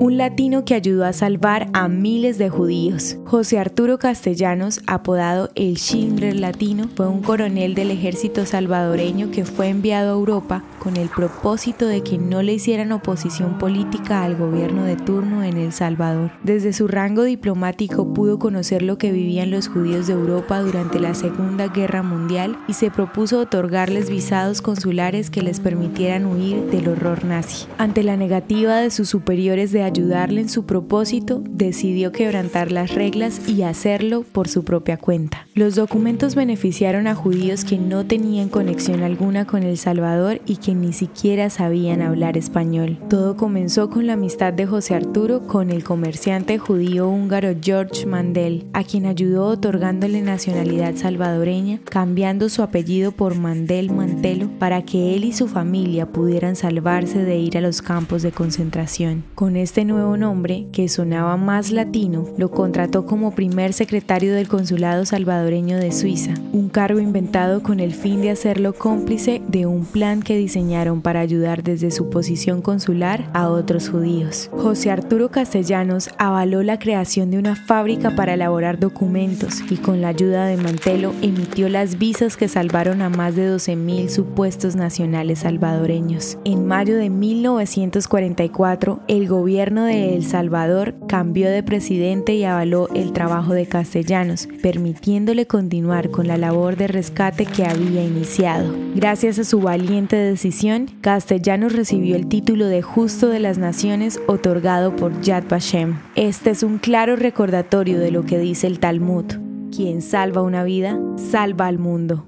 un latino que ayudó a salvar a miles de judíos. José Arturo Castellanos, apodado el Schindler latino, fue un coronel del ejército salvadoreño que fue enviado a Europa con el propósito de que no le hicieran oposición política al gobierno de turno en El Salvador. Desde su rango diplomático pudo conocer lo que vivían los judíos de Europa durante la Segunda Guerra Mundial y se propuso otorgarles visados consulares que les permitieran huir del horror nazi. Ante la negativa de sus superiores de ayudarle en su propósito, decidió quebrantar las reglas y hacerlo por su propia cuenta. Los documentos beneficiaron a judíos que no tenían conexión alguna con El Salvador y que ni siquiera sabían hablar español. Todo comenzó con la amistad de José Arturo con el comerciante judío húngaro George Mandel, a quien ayudó otorgándole nacionalidad salvadoreña, cambiando su apellido por Mandel Mantelo para que él y su familia pudieran salvarse de ir a los campos de concentración. Con este nuevo nombre, que sonaba más latino, lo contrató como primer secretario del Consulado Salvadoreño de Suiza, un cargo inventado con el fin de hacerlo cómplice de un plan que diseñaron para ayudar desde su posición consular a otros judíos. José Arturo Castellanos avaló la creación de una fábrica para elaborar documentos y con la ayuda de Mantelo emitió las visas que salvaron a más de 12.000 supuestos nacionales salvadoreños. En mayo de 1944, el gobierno de El Salvador cambió de presidente y avaló el trabajo de Castellanos, permitiéndole continuar con la labor de rescate que había iniciado. Gracias a su valiente decisión, Castellanos recibió el título de Justo de las Naciones otorgado por Yad Vashem. Este es un claro recordatorio de lo que dice el Talmud. Quien salva una vida, salva al mundo.